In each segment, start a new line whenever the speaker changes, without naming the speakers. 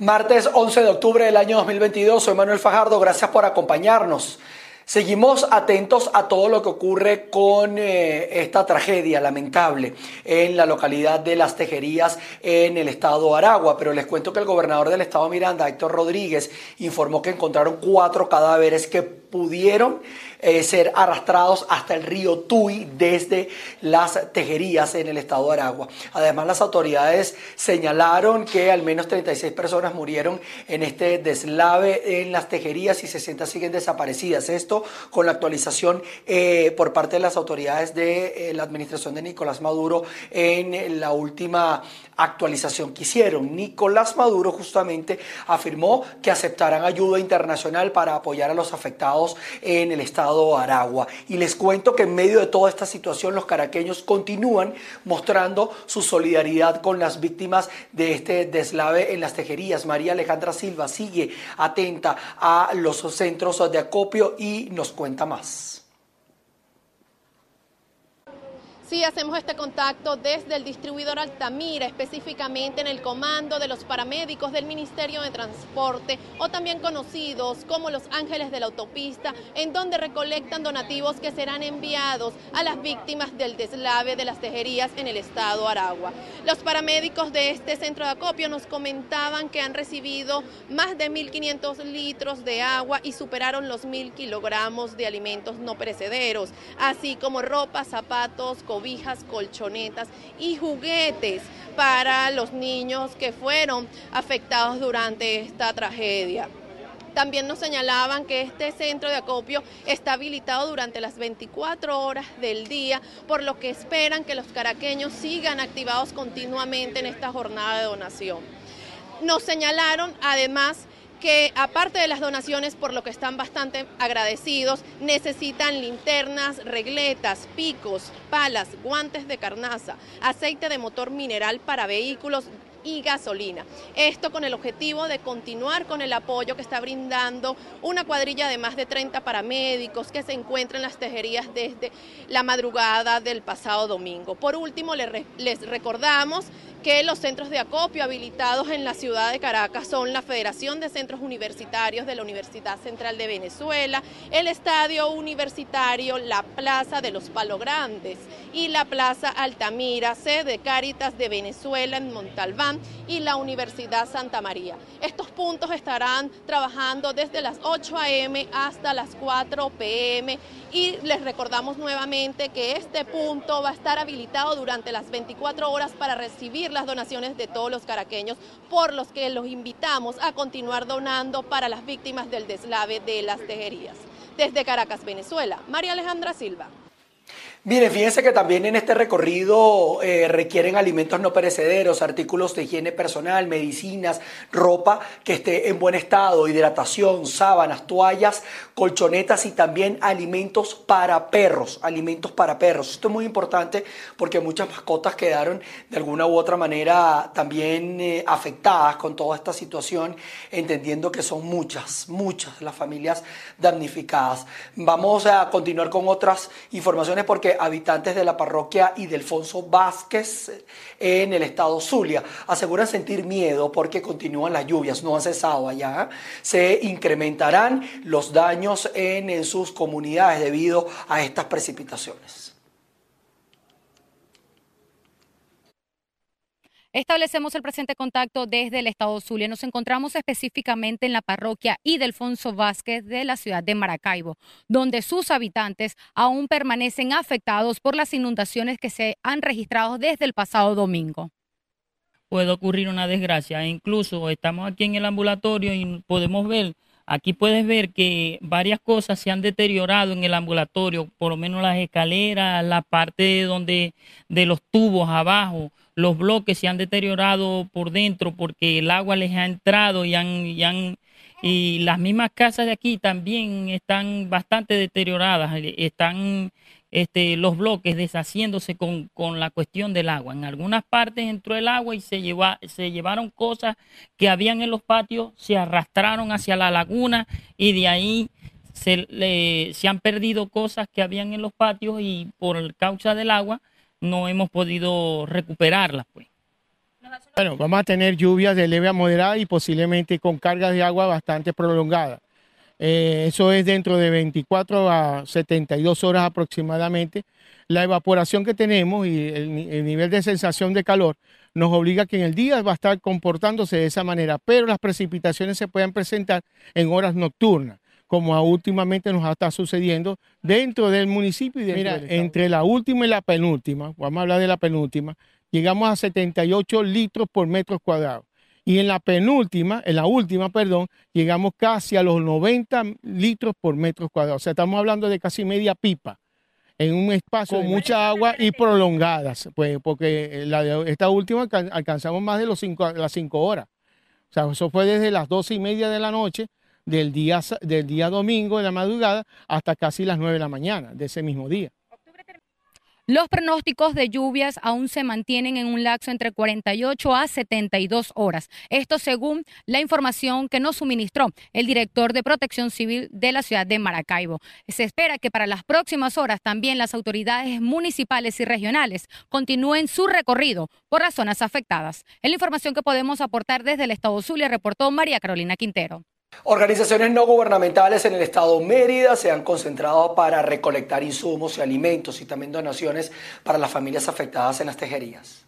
Martes 11 de octubre del año 2022, soy Manuel Fajardo, gracias por acompañarnos. Seguimos atentos a todo lo que ocurre con eh, esta tragedia lamentable en la localidad de Las Tejerías en el estado Aragua, pero les cuento que el gobernador del estado Miranda, Héctor Rodríguez, informó que encontraron cuatro cadáveres que pudieron eh, ser arrastrados hasta el río Tuy desde las tejerías en el estado de Aragua. Además, las autoridades señalaron que al menos 36 personas murieron en este deslave en las tejerías y 60 siguen desaparecidas. Esto con la actualización eh, por parte de las autoridades de eh, la administración de Nicolás Maduro en la última actualización que hicieron. Nicolás Maduro justamente afirmó que aceptarán ayuda internacional para apoyar a los afectados en el estado Aragua. Y les cuento que en medio de toda esta situación los caraqueños continúan mostrando su solidaridad con las víctimas de este deslave en las tejerías. María Alejandra Silva sigue atenta a los centros de acopio y nos cuenta más.
Sí, hacemos este contacto desde el distribuidor Altamira, específicamente en el comando de los paramédicos del Ministerio de Transporte o también conocidos como los Ángeles de la Autopista, en donde recolectan donativos que serán enviados a las víctimas del deslave de las tejerías en el estado Aragua. Los paramédicos de este centro de acopio nos comentaban que han recibido más de 1.500 litros de agua y superaron los 1.000 kilogramos de alimentos no perecederos, así como ropa, zapatos, cobijas, colchonetas y juguetes para los niños que fueron afectados durante esta tragedia. También nos señalaban que este centro de acopio está habilitado durante las 24 horas del día, por lo que esperan que los caraqueños sigan activados continuamente en esta jornada de donación. Nos señalaron además que aparte de las donaciones, por lo que están bastante agradecidos, necesitan linternas, regletas, picos, palas, guantes de carnaza, aceite de motor mineral para vehículos, y gasolina. Esto con el objetivo de continuar con el apoyo que está brindando una cuadrilla de más de 30 paramédicos que se encuentran en las tejerías desde la madrugada del pasado domingo. Por último, les recordamos que los centros de acopio habilitados en la ciudad de Caracas son la Federación de Centros Universitarios de la Universidad Central de Venezuela, el Estadio Universitario, la Plaza de los Palo Grandes y la Plaza Altamira, sede Cáritas de Venezuela en Montalbán y la Universidad Santa María. Estos puntos estarán trabajando desde las 8 a.m. hasta las 4 p.m. y les recordamos nuevamente que este punto va a estar habilitado durante las 24 horas para recibir las donaciones de todos los caraqueños, por los que los invitamos a continuar donando para las víctimas del deslave de las tejerías. Desde Caracas, Venezuela, María Alejandra Silva.
Miren, fíjense que también en este recorrido eh, requieren alimentos no perecederos, artículos de higiene personal, medicinas, ropa que esté en buen estado, hidratación, sábanas, toallas, colchonetas y también alimentos para perros, alimentos para perros. Esto es muy importante porque muchas mascotas quedaron de alguna u otra manera también eh, afectadas con toda esta situación, entendiendo que son muchas, muchas las familias damnificadas. Vamos a continuar con otras informaciones porque habitantes de la parroquia y Delfonso Vázquez en el estado Zulia aseguran sentir miedo porque continúan las lluvias, no han cesado allá. Se incrementarán los daños en sus comunidades debido a estas precipitaciones.
Establecemos el presente contacto desde el estado Zulia. Nos encontramos específicamente en la parroquia Idelfonso Vázquez de la ciudad de Maracaibo, donde sus habitantes aún permanecen afectados por las inundaciones que se han registrado desde el pasado domingo.
Puede ocurrir una desgracia. Incluso estamos aquí en el ambulatorio y podemos ver Aquí puedes ver que varias cosas se han deteriorado en el ambulatorio, por lo menos las escaleras, la parte donde de los tubos abajo, los bloques se han deteriorado por dentro porque el agua les ha entrado y han, y y las mismas casas de aquí también están bastante deterioradas, están este, los bloques deshaciéndose con, la cuestión del agua. En algunas partes entró el agua y se, se llevaron cosas que habían en los patios, se arrastraron hacia la laguna y de ahí se, se han perdido cosas que habían en los patios y por causa del agua no hemos podido recuperarlas. Pues.
Bueno, vamos a tener lluvias de leve a moderada y posiblemente con cargas de agua bastante prolongadas. Eh, eso es dentro de 24 a 72 horas aproximadamente. La evaporación que tenemos y el, nivel de sensación de calor nos obliga que en el día va a estar comportándose de esa manera, pero las precipitaciones se pueden presentar en horas nocturnas como últimamente nos está sucediendo dentro del municipio y Mira, entre la última y la penúltima, vamos a hablar de la penúltima, llegamos a 78 litros por metro cuadrado. Y en la penúltima, en la última, perdón, llegamos casi a los 90 litros por metro cuadrado. O sea, estamos hablando de casi media pipa en un espacio con mucha agua y prolongadas, pues, porque esta última alcanzamos más de los cinco, las 5 horas. O sea, eso fue desde las doce y media de la noche del día, del día domingo de la madrugada hasta casi las 9 de la mañana de ese mismo día.
Los pronósticos de lluvias aún se mantienen en un lapso entre 48 a 72 horas. Esto según la información que nos suministró el director de Protección Civil de la ciudad de Maracaibo. Se espera que para las próximas horas también las autoridades municipales y regionales continúen su recorrido por las zonas afectadas. Es la información que podemos aportar desde el Estado Zulia, reportó María Carolina Quintero.
Organizaciones no gubernamentales en el estado Mérida se han concentrado para recolectar insumos y alimentos y también donaciones para las familias afectadas en las tejerías.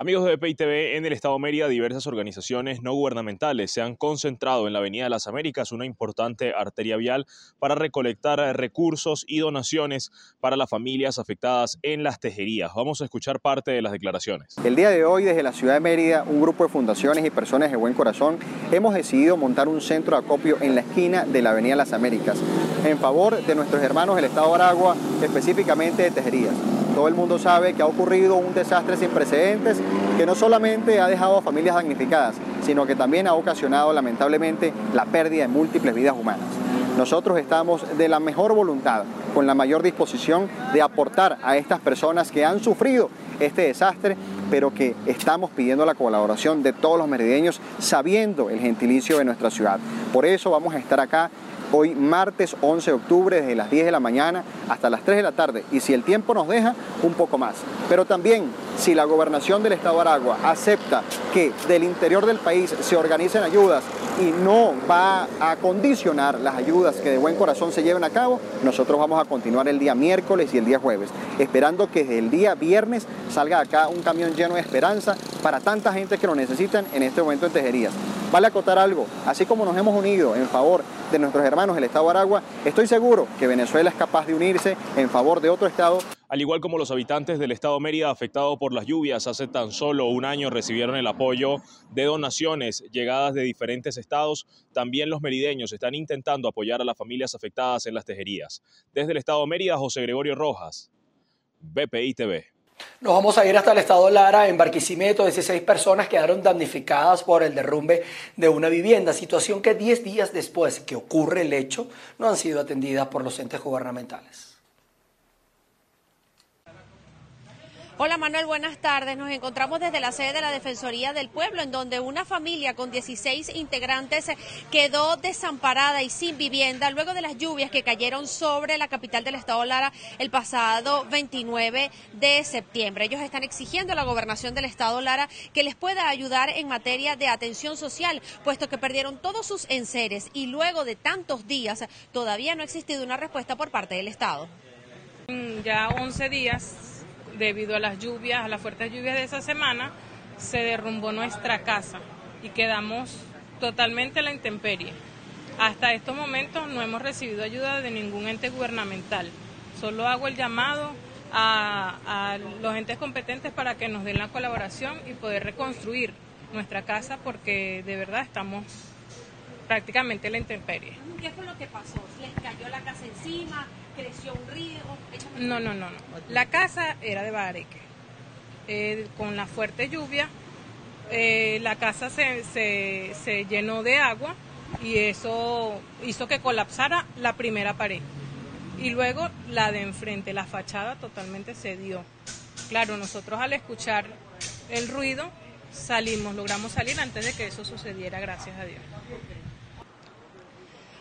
Amigos de BPI en el Estado Mérida, diversas organizaciones no gubernamentales se han concentrado en la Avenida de las Américas, una importante arteria vial, para recolectar recursos y donaciones para las familias afectadas en las tejerías. Vamos a escuchar parte de las declaraciones.
El día de hoy, desde la ciudad de Mérida, un grupo de fundaciones y personas de buen corazón hemos decidido montar un centro de acopio en la esquina de la Avenida de las Américas, en favor de nuestros hermanos del Estado de Aragua, específicamente de tejerías. Todo el mundo sabe que ha ocurrido un desastre sin precedentes que no solamente ha dejado a familias damnificadas, sino que también ha ocasionado lamentablemente la pérdida de múltiples vidas humanas. Nosotros estamos de la mejor voluntad, con la mayor disposición de aportar a estas personas que han sufrido este desastre, pero que estamos pidiendo la colaboración de todos los merideños sabiendo el gentilicio de nuestra ciudad. Por eso vamos a estar acá hoy martes 11 de octubre desde las 10 de la mañana hasta las 3 de la tarde y si el tiempo nos deja, un poco más. Pero también si la gobernación del Estado de Aragua acepta que del interior del país se organicen ayudas y no va a condicionar las ayudas que de buen corazón se lleven a cabo, nosotros vamos a continuar el día miércoles y el día jueves, esperando que el día viernes salga acá un camión lleno de esperanza para tanta gente que lo necesitan en este momento en Tejerías. Vale acotar algo, así como nos hemos unido en favor de nuestros hermanos del Estado Aragua, estoy seguro que Venezuela es capaz de unirse en favor de otro Estado.
Al igual como los habitantes del Estado Mérida afectados por las lluvias hace tan solo un año recibieron el apoyo de donaciones llegadas de diferentes estados, también los merideños están intentando apoyar a las familias afectadas en las tejerías. Desde el Estado Mérida, José Gregorio Rojas, BPI TV.
Nos vamos a ir hasta el estado Lara. En Barquisimeto, 16 personas quedaron damnificadas por el derrumbe de una vivienda, situación que 10 días después que ocurre el hecho no han sido atendidas por los entes gubernamentales.
Hola Manuel, buenas tardes. Nos encontramos desde la sede de la Defensoría del Pueblo, en donde una familia con 16 integrantes quedó desamparada y sin vivienda luego de las lluvias que cayeron sobre la capital del estado Lara el pasado 29 de septiembre. Ellos están exigiendo a la gobernación del estado Lara que les pueda ayudar en materia de atención social, puesto que perdieron todos sus enseres y luego de tantos días todavía no ha existido una respuesta por parte del estado.
Ya 11 días debido a las lluvias, a las fuertes lluvias de esa semana, se derrumbó nuestra casa y quedamos totalmente a la intemperie. Hasta estos momentos no hemos recibido ayuda de ningún ente gubernamental. Solo hago el llamado a, los entes competentes para que nos den la colaboración y poder reconstruir nuestra casa porque de verdad estamos prácticamente a la intemperie.
¿Qué fue lo que pasó? ¿Les cayó la casa encima? Creció un río.
No, no, no, no. La casa era de Bareque. Eh, con la fuerte lluvia, eh, la casa se, se, se llenó de agua y eso hizo que colapsara la primera pared. Y luego la de enfrente, la fachada totalmente se dio. Claro, nosotros al escuchar el ruido salimos, logramos salir antes de que eso sucediera, gracias a Dios.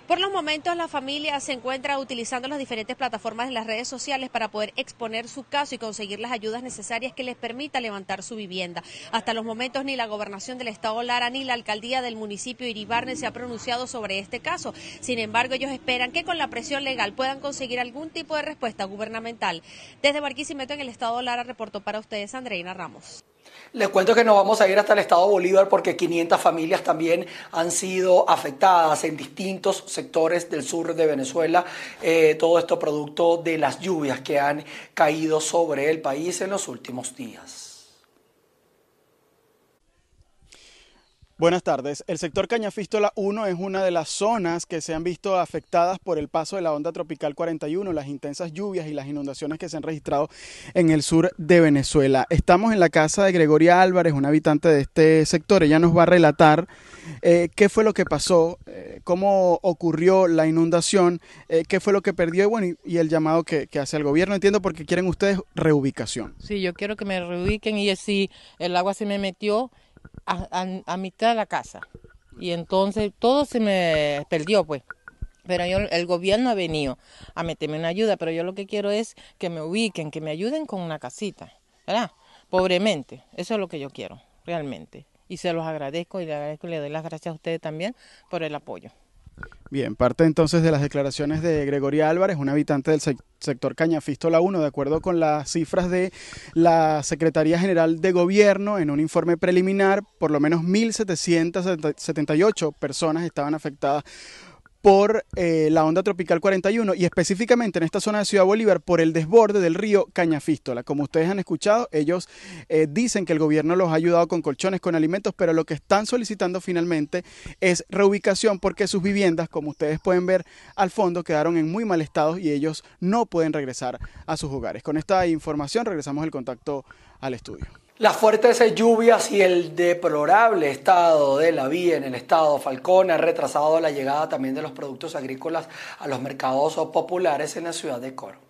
Por los momentos, la familia se encuentra utilizando las diferentes plataformas de las redes sociales para poder exponer su caso y conseguir las ayudas necesarias que les permita levantar su vivienda. Hasta los momentos, ni la gobernación del Estado Lara ni la alcaldía del municipio Iribarne se ha pronunciado sobre este caso. Sin embargo, ellos esperan que con la presión legal puedan conseguir algún tipo de respuesta gubernamental. Desde Barquisimeto, en el Estado Lara, reportó para ustedes Andreina Ramos.
Les cuento que nos vamos a ir hasta el estado Bolívar porque 500 familias también han sido afectadas en distintos sectores del sur de Venezuela. Eh, todo esto producto de las lluvias que han caído sobre el país en los últimos días.
Buenas tardes. El sector Cañafístola 1 es una de las zonas que se han visto afectadas por el paso de la onda tropical 41, las intensas lluvias y las inundaciones que se han registrado en el sur de Venezuela. Estamos en la casa de Gregoria Álvarez, una habitante de este sector. Ella nos va a relatar eh, qué fue lo que pasó, eh, cómo ocurrió la inundación, eh, qué fue lo que perdió y, bueno, y, el llamado que, hace el gobierno. Entiendo porque quieren ustedes reubicación.
Sí, yo quiero que me reubiquen y si el agua se me metió a, mitad de la casa. Y entonces todo se me perdió, pues. Pero yo, el gobierno ha venido a meterme una ayuda, pero yo lo que quiero es que me ubiquen, que me ayuden con una casita, ¿verdad? Pobremente, eso es lo que yo quiero, realmente. Y se los agradezco y le agradezco y le doy las gracias a ustedes también por el apoyo.
Bien, parte entonces de las declaraciones de Gregoria Álvarez, un habitante del sector Cañafístola 1, de acuerdo con las cifras de la Secretaría General de Gobierno, en un informe preliminar, por lo menos 1.778 personas estaban afectadas por eh, la onda tropical 41 y específicamente en esta zona de Ciudad Bolívar por el desborde del río Cañafístola. Como ustedes han escuchado, ellos eh, dicen que el gobierno los ha ayudado con colchones, con alimentos, pero lo que están solicitando finalmente es reubicación porque sus viviendas, como ustedes pueden ver al fondo, quedaron en muy mal estado y ellos no pueden regresar a sus hogares. Con esta información regresamos el contacto al estudio.
Las fuertes lluvias y el deplorable estado de la vía en el estado Falcón ha retrasado la llegada también de los productos agrícolas a los mercados populares en la ciudad de Coro.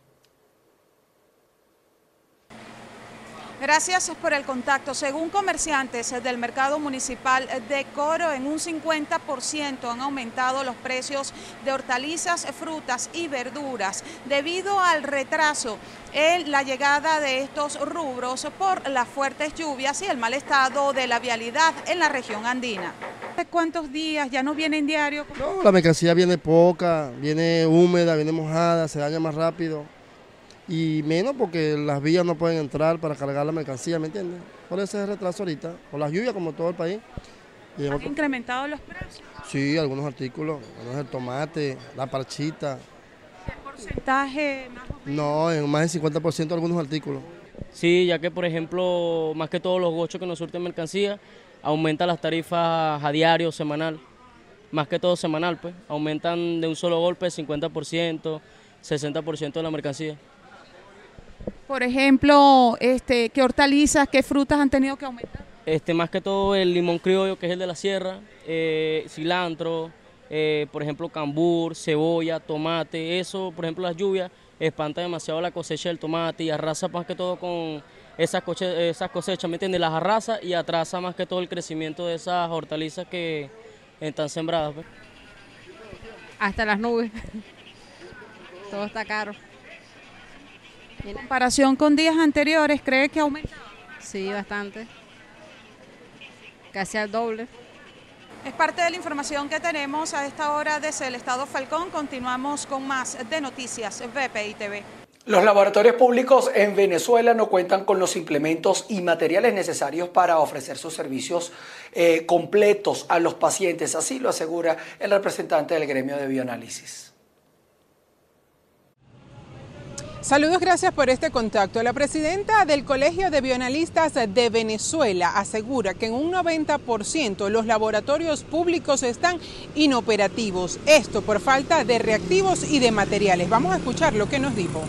Gracias por el contacto. Según comerciantes del mercado municipal de Coro, en un 50% han aumentado los precios de hortalizas, frutas y verduras debido al retraso en la llegada de estos rubros por las fuertes lluvias y el mal estado de la vialidad en la región andina. ¿Cuántos días? ¿Ya no vienen diario?
No, la mercancía viene poca, viene húmeda, viene mojada, se daña más rápido y menos porque las vías no pueden entrar para cargar la mercancía, ¿me entiendes? Por ese retraso ahorita, por las lluvias como todo el país.
¿Han incrementado los precios?
Sí, algunos artículos, algunos el tomate, la parchita.
¿Qué porcentaje más
No, en más del 50% algunos artículos.
Sí, ya que por ejemplo, más que todos los gochos que nos surten mercancía, aumentan las tarifas a diario, semanal, más que todo semanal, pues, aumentan de un solo golpe 50%, 60% de la mercancía.
Por ejemplo, este, ¿qué hortalizas, qué frutas han tenido que aumentar?
Este, más que todo el limón criollo, que es el de la sierra, eh, cilantro, eh, por ejemplo, cambur, cebolla, tomate, eso, por ejemplo, las lluvias espanta demasiado la cosecha del tomate y arrasa más que todo con esas, esas cosechas, ¿me entiendes? Las arrasa y atrasa más que todo el crecimiento de esas hortalizas que están sembradas. Pues.
Hasta las nubes. todo está caro.
En comparación con días anteriores, ¿cree que ha aumentado?
Sí, bastante. Casi al doble.
Es parte de la información que tenemos a esta hora desde el Estado Falcón. Continuamos con más de Noticias VPI TV.
Los laboratorios públicos en Venezuela no cuentan con los implementos y materiales necesarios para ofrecer sus servicios eh, completos a los pacientes, así lo asegura el representante del gremio de bioanálisis.
Saludos, gracias por este contacto. La presidenta del Colegio de Bioanalistas de Venezuela asegura que en un 90% los laboratorios públicos están inoperativos. Esto por falta de reactivos y de materiales. Vamos a escuchar lo que nos dijo.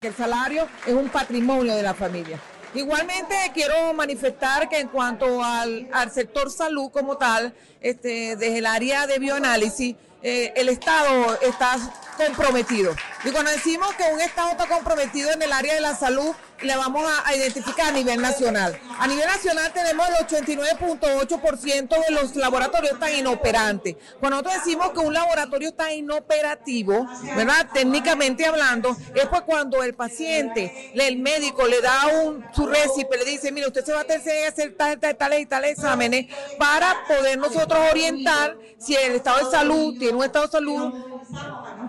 El salario es un patrimonio de la familia. Igualmente quiero manifestar que en cuanto al, sector salud como tal, este, desde el área de bioanálisis, eh, el Estado está comprometido. Y cuando decimos que un Estado está comprometido en el área de la salud, le vamos a, identificar a nivel nacional. A nivel nacional tenemos el 89.8% de los laboratorios están inoperantes. Cuando nosotros decimos que un laboratorio está inoperativo, ¿verdad? Técnicamente hablando, es pues cuando el paciente, el médico le da un, su récipe, le dice, mire, usted se va a tener que hacer tales tal, tal, y tales exámenes para poder nosotros orientar si el estado de salud tiene un estado de salud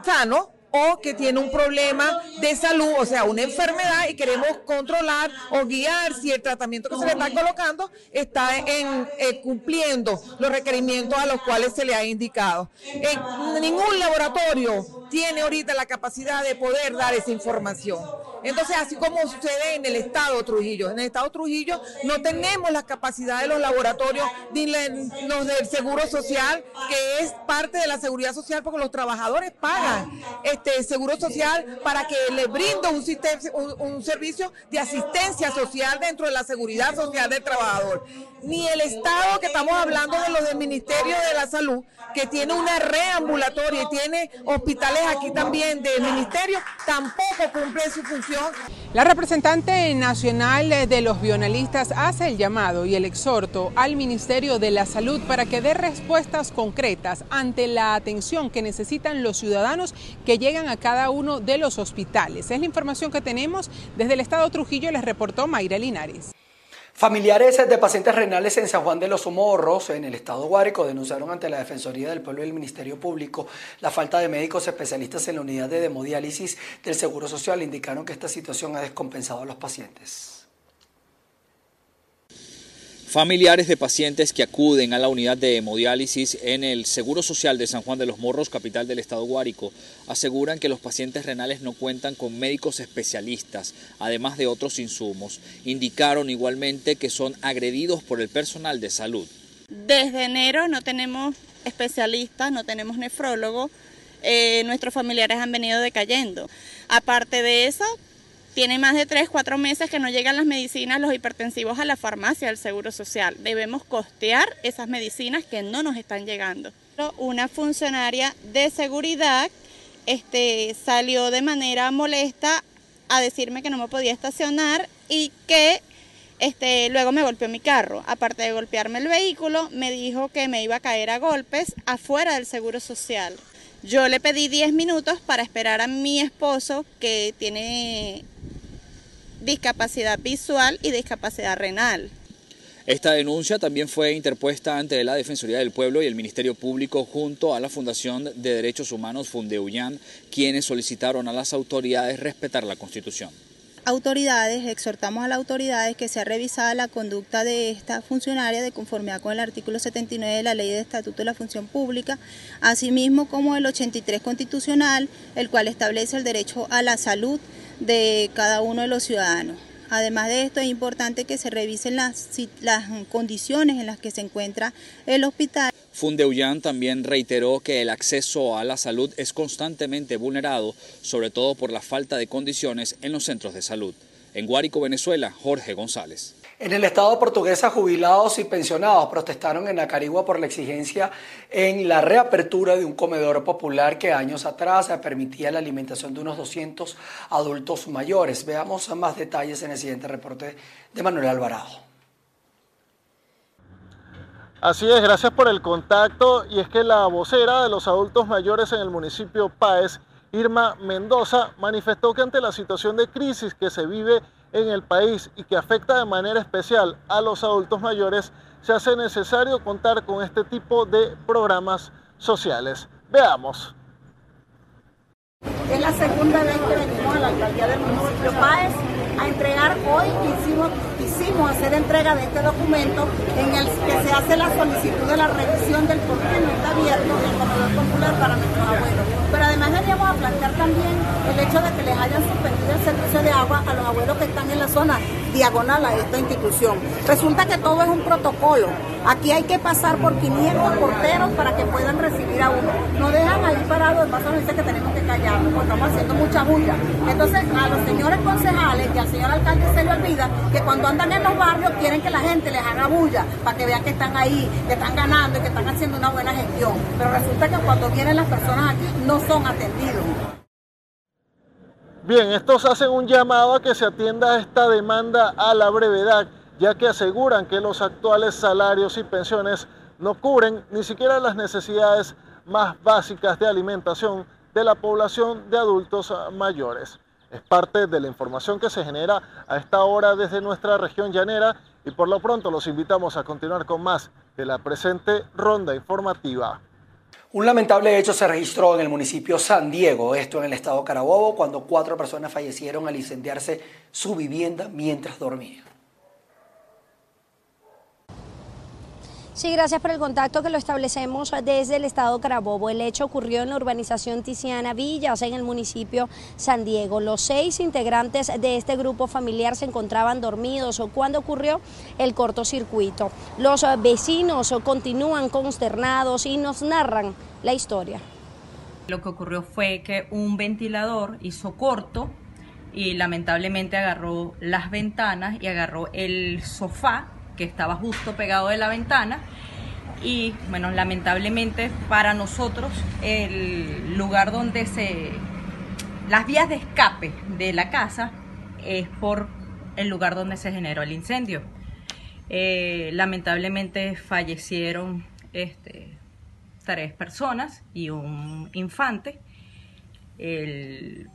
sano o que tiene un problema de salud, o sea, una enfermedad y queremos controlar o guiar si el tratamiento que se le está colocando está en, eh, cumpliendo los requerimientos a los cuales se le ha indicado. En ningún laboratorio tiene ahorita la capacidad de poder dar esa información. Entonces, así como sucede en el Estado Trujillo, en el Estado Trujillo no tenemos la capacidad de los laboratorios ni los del Seguro Social, que es parte de la seguridad social porque los trabajadores pagan este Seguro Social para que le brinde un, sistema, un, servicio de asistencia social dentro de la seguridad social del trabajador. Ni el Estado, que estamos hablando de los del Ministerio de la Salud, que tiene una reambulatoria y tiene hospitales aquí también del Ministerio, tampoco cumple su función
la representante nacional de los bionalistas hace el llamado y el exhorto al Ministerio de la Salud para que dé respuestas concretas ante la atención que necesitan los ciudadanos que llegan a cada uno de los hospitales. Es la información que tenemos desde el Estado Trujillo, les reportó Mayra Linares.
Familiares de pacientes renales en San Juan de los Somorros, en el estado Guárico, denunciaron ante la Defensoría del Pueblo y el Ministerio Público la falta de médicos especialistas en la unidad de hemodiálisis del Seguro Social. Indicaron que esta situación ha descompensado a los pacientes.
Familiares de pacientes que acuden a la unidad de hemodiálisis en el Seguro Social de San Juan de los Morros, capital del estado Guárico, aseguran que los pacientes renales no cuentan con médicos especialistas, además de otros insumos. Indicaron igualmente que son agredidos por el personal de salud.
Desde enero no tenemos especialistas, no tenemos nefrólogo, eh, nuestros familiares han venido decayendo. Aparte de eso, tiene más de 3, 4 meses que no llegan las medicinas, los hipertensivos a la farmacia del Seguro Social. Debemos costear esas medicinas que no nos están llegando. Una funcionaria de seguridad este, salió de manera molesta a decirme que no me podía estacionar y que este, luego me golpeó mi carro. Aparte de golpearme el vehículo, me dijo que me iba a caer a golpes afuera del Seguro Social. Yo le pedí 10 minutos para esperar a mi esposo que tiene discapacidad visual y discapacidad renal.
Esta denuncia también fue interpuesta ante la Defensoría del Pueblo y el Ministerio Público junto a la Fundación de Derechos Humanos Fundeuyan, quienes solicitaron a las autoridades respetar la Constitución.
Autoridades, exhortamos a las autoridades que sea revisada la conducta de esta funcionaria de conformidad con el artículo 79 de la Ley de Estatuto de la Función Pública, asimismo como el 83 constitucional, el cual establece el derecho a la salud de cada uno de los ciudadanos. Además de esto, es importante que se revisen las, condiciones en las que se encuentra el hospital.
Fundeuyan también reiteró que el acceso a la salud es constantemente vulnerado, sobre todo por la falta de condiciones en los centros de salud. En Guárico, Venezuela, Jorge González.
En el estado portuguesa, jubilados y pensionados protestaron en Acarigua por la exigencia en la reapertura de un comedor popular que años atrás permitía la alimentación de unos 200 adultos mayores. Veamos más detalles en el siguiente reporte de Manuel Alvarado.
Así es, gracias por el contacto. Y es que la vocera de los adultos mayores en el municipio Páez, Irma Mendoza, manifestó que ante la situación de crisis que se vive en el país y que afecta de manera especial a los adultos mayores, se hace necesario contar con este tipo de programas sociales. Veamos.
Es la segunda vez que venimos a la alcaldía del municipio Páez a entregar hoy, hicimos, hicimos hacer entrega de este documento en el que se hace la solicitud de la revisión del por qué no está abierto el comedor popular para nuestros abuelos. Pero además veníamos a plantear también el hecho de que les hayan suspendido servicio de agua a los abuelos que están en la zona diagonal a esta institución. Resulta que todo es un protocolo. Aquí hay que pasar por 500 porteros para que puedan recibir a uno. No dejan ahí parado, el paso nos dice que tenemos que callarnos porque estamos haciendo mucha bulla. Entonces a los señores concejales y al señor alcalde se le olvida que cuando andan en los barrios quieren que la gente les haga bulla para que vean que están ahí, que están ganando y que están haciendo una buena gestión. Pero resulta que cuando vienen las personas aquí no son atendidos.
Bien, estos hacen un llamado a que se atienda esta demanda a la brevedad ya que aseguran que los actuales salarios y pensiones no cubren ni siquiera las necesidades más básicas de alimentación de la población de adultos mayores. Es parte de la información que se genera a esta hora desde nuestra región llanera y por lo pronto los invitamos a continuar con más de la presente ronda informativa.
Un lamentable hecho se registró en el municipio San Diego, esto en el estado Carabobo, cuando cuatro personas fallecieron al incendiarse su vivienda mientras dormían.
Sí, gracias por el contacto que lo establecemos desde el estado Carabobo. El hecho ocurrió en la urbanización Tiziana Villas, en el municipio San Diego. Los seis integrantes de este grupo familiar se encontraban dormidos cuando ocurrió el cortocircuito. Los vecinos continúan consternados y nos narran la historia.
Lo que ocurrió fue que un ventilador hizo corto y lamentablemente agarró las ventanas y agarró el sofá que estaba justo pegado de la ventana y bueno, lamentablemente para nosotros el lugar donde se... las vías de escape de la casa es por el lugar donde se generó el incendio. Eh, lamentablemente fallecieron este, tres personas y un infante. El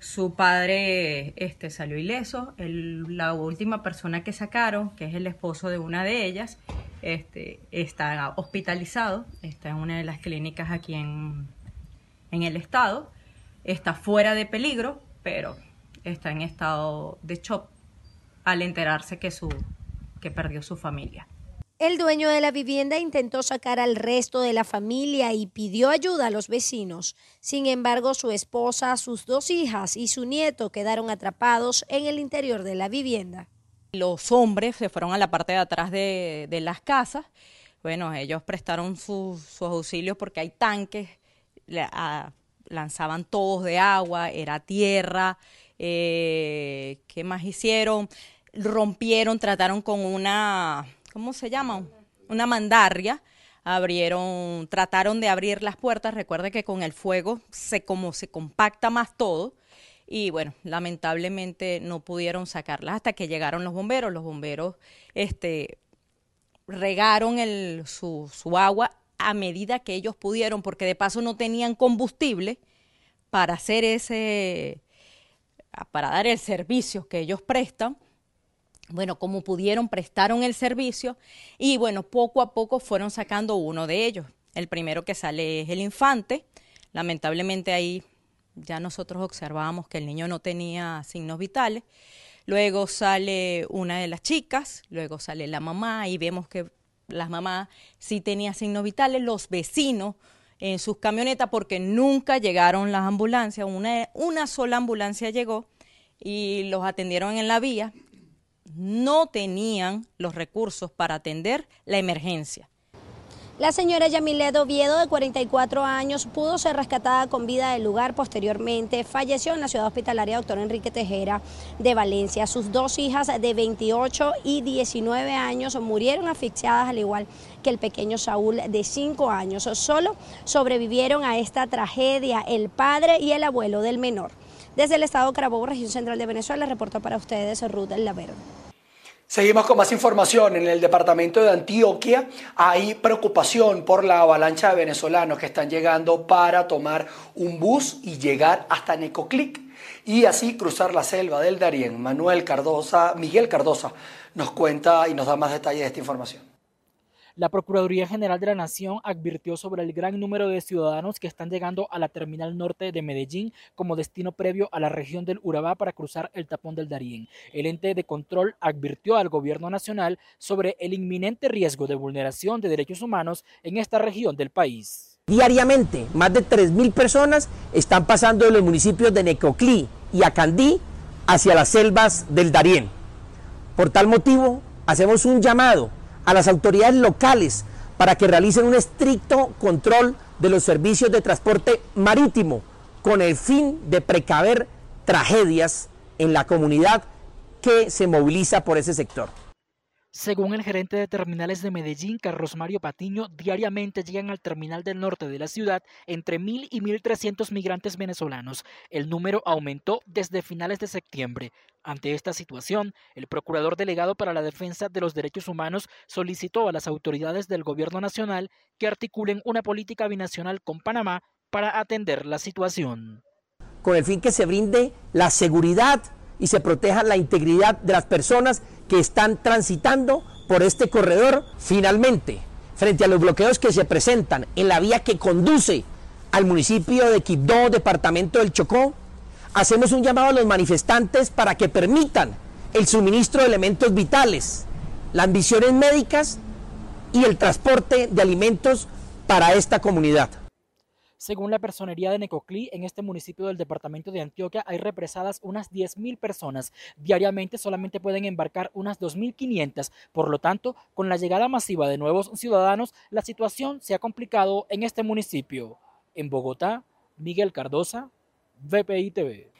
su padre este, salió ileso. la última persona que sacaron, que es el esposo de una de ellas, este, está hospitalizado, está en una de las clínicas aquí en, en el estado. Está fuera de peligro, pero está en estado de shock al enterarse que, su, que perdió su familia.
El dueño de la vivienda intentó sacar al resto de la familia y pidió ayuda a los vecinos. Sin embargo, su esposa, sus dos hijas y su nieto quedaron atrapados en el interior de la vivienda.
Los hombres se fueron a la parte de atrás de, las casas. Bueno, ellos prestaron sus auxilios porque hay tanques, lanzaban todos de agua, era tierra. Eh, ¿Qué más hicieron? Rompieron, trataron con una ¿cómo se llama? Una mandarria. Abrieron, trataron de abrir las puertas. Recuerde que con el fuego se como se compacta más todo. Y bueno, lamentablemente no pudieron sacarlas hasta que llegaron los bomberos. Los bomberos este, regaron el, su, su agua a medida que ellos pudieron, porque de paso no tenían combustible para hacer ese, para dar el servicio que ellos prestan bueno, como pudieron, prestaron el servicio y bueno, poco a poco fueron sacando uno de ellos. El primero que sale es el infante. Lamentablemente ahí ya nosotros observábamos que el niño no tenía signos vitales. Luego sale una de las chicas, luego sale la mamá y vemos que las mamás sí tenían signos vitales, los vecinos en sus camionetas porque nunca llegaron las ambulancias, una, una sola ambulancia llegó y los atendieron en la vía no tenían los recursos para atender la emergencia.
La señora Yamilet Oviedo, de 44 años, pudo ser rescatada con vida del lugar. Posteriormente falleció en la ciudad hospitalaria Doctor Enrique Tejera de Valencia. Sus dos hijas de 28 y 19 años murieron asfixiadas, al igual que el pequeño Saúl de 5 años. Solo sobrevivieron a esta tragedia el padre y el abuelo del menor. Desde el estado Carabobo, región central de Venezuela, reporta para ustedes Ruth Laverde.
Seguimos con más información. En el departamento de Antioquia hay preocupación por la avalancha de venezolanos que están llegando para tomar un bus y llegar hasta Necoclic y así cruzar la selva del Darién. Manuel Cardosa, Miguel Cardosa nos cuenta y nos da más detalles de esta información.
La Procuraduría General de la Nación advirtió sobre el gran número de ciudadanos que están llegando a la terminal norte de Medellín como destino previo a la región del Urabá para cruzar el tapón del Darién. El ente de control advirtió al gobierno nacional sobre el inminente riesgo de vulneración de derechos humanos en esta región del país.
Diariamente, más de 3.000 personas están pasando de los municipios de Necoclí y Acandí hacia las selvas del Darién. Por tal motivo, hacemos un llamado a las autoridades locales para que realicen un estricto control de los servicios de transporte marítimo con el fin de precaver tragedias en la comunidad que se moviliza por ese sector.
Según el gerente de terminales de Medellín, Carlos Mario Patiño, diariamente llegan al terminal del norte de la ciudad entre 1.000 y 1.300 migrantes venezolanos. El número aumentó desde finales de septiembre. Ante esta situación, el procurador delegado para la defensa de los derechos humanos solicitó a las autoridades del gobierno nacional que articulen una política binacional con Panamá para atender la situación.
Con el fin que se brinde la seguridad y se proteja la integridad de las personas que están transitando por este corredor. Finalmente, frente a los bloqueos que se presentan en la vía que conduce al municipio de Quibdó, departamento del Chocó, hacemos un llamado a los manifestantes para que permitan el suministro de elementos vitales, las misiones médicas y el transporte de alimentos para esta comunidad.
Según la personería de Necoclí, en este municipio del departamento de Antioquia hay represadas unas 10.000 personas. Diariamente solamente pueden embarcar unas 2.500. Por lo tanto, con la llegada masiva de nuevos ciudadanos, la situación se ha complicado en este municipio. En Bogotá, Miguel Cardosa, VPI TV.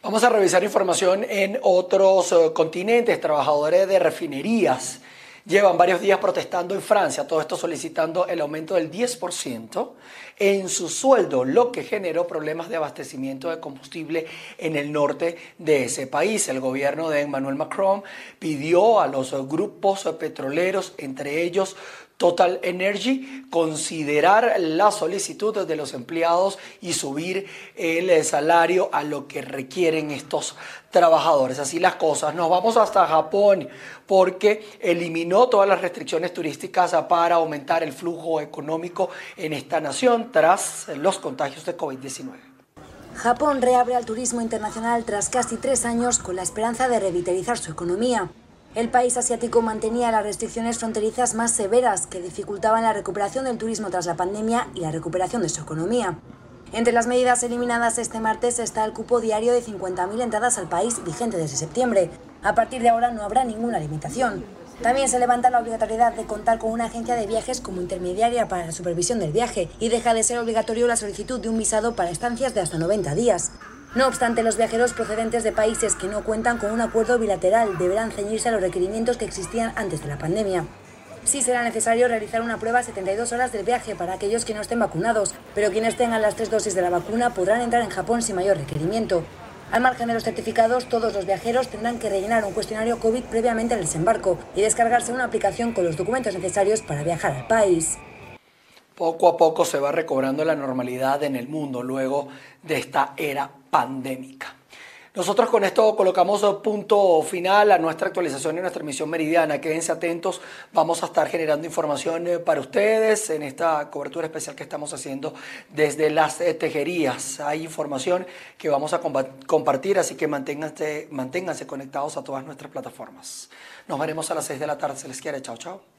Vamos a revisar información en otros eh, continentes. Trabajadores de refinerías llevan varios días protestando en Francia, todo esto solicitando el aumento del 10% en su sueldo, lo que generó problemas de abastecimiento de combustible en el norte de ese país. El gobierno de Emmanuel Macron pidió a los grupos petroleros, entre ellos Total Energy considerar la solicitud de los empleados y subir el salario a lo que requieren estos trabajadores. Así las cosas. Nos vamos hasta Japón porque eliminó todas las restricciones turísticas para aumentar el flujo económico en esta nación tras los contagios de COVID-19.
Japón reabre al turismo internacional tras casi tres años con la esperanza de revitalizar su economía. El país asiático mantenía las restricciones fronterizas más severas que dificultaban la recuperación del turismo tras la pandemia y la recuperación de su economía. Entre las medidas eliminadas este martes está el cupo diario de 50.000 entradas al país vigente desde septiembre. A partir de ahora no habrá ninguna limitación. También se levanta la obligatoriedad de contar con una agencia de viajes como intermediaria para la supervisión del viaje y deja de ser obligatorio la solicitud de un visado para estancias de hasta 90 días. No obstante, los viajeros procedentes de países que no cuentan con un acuerdo bilateral deberán ceñirse a los requerimientos que existían antes de la pandemia. Sí será necesario realizar una prueba 72 horas del viaje para aquellos que no estén vacunados, pero quienes tengan las tres dosis de la vacuna podrán entrar en Japón sin mayor requerimiento. Al margen de los certificados, todos los viajeros tendrán que rellenar un cuestionario COVID previamente al desembarco y descargarse una aplicación con los documentos necesarios para viajar al país.
Poco a poco se va recobrando la normalidad en el mundo luego de esta era pandémica. Nosotros con esto colocamos punto final a nuestra actualización y nuestra emisión meridiana. Quédense atentos, vamos a estar generando información eh, para ustedes en esta cobertura especial que estamos haciendo desde las eh, tejerías. Hay información que vamos a compartir, así que manténganse, manténganse conectados a todas nuestras plataformas. Nos veremos a las 6 de la tarde, se les quiere, chao, chao.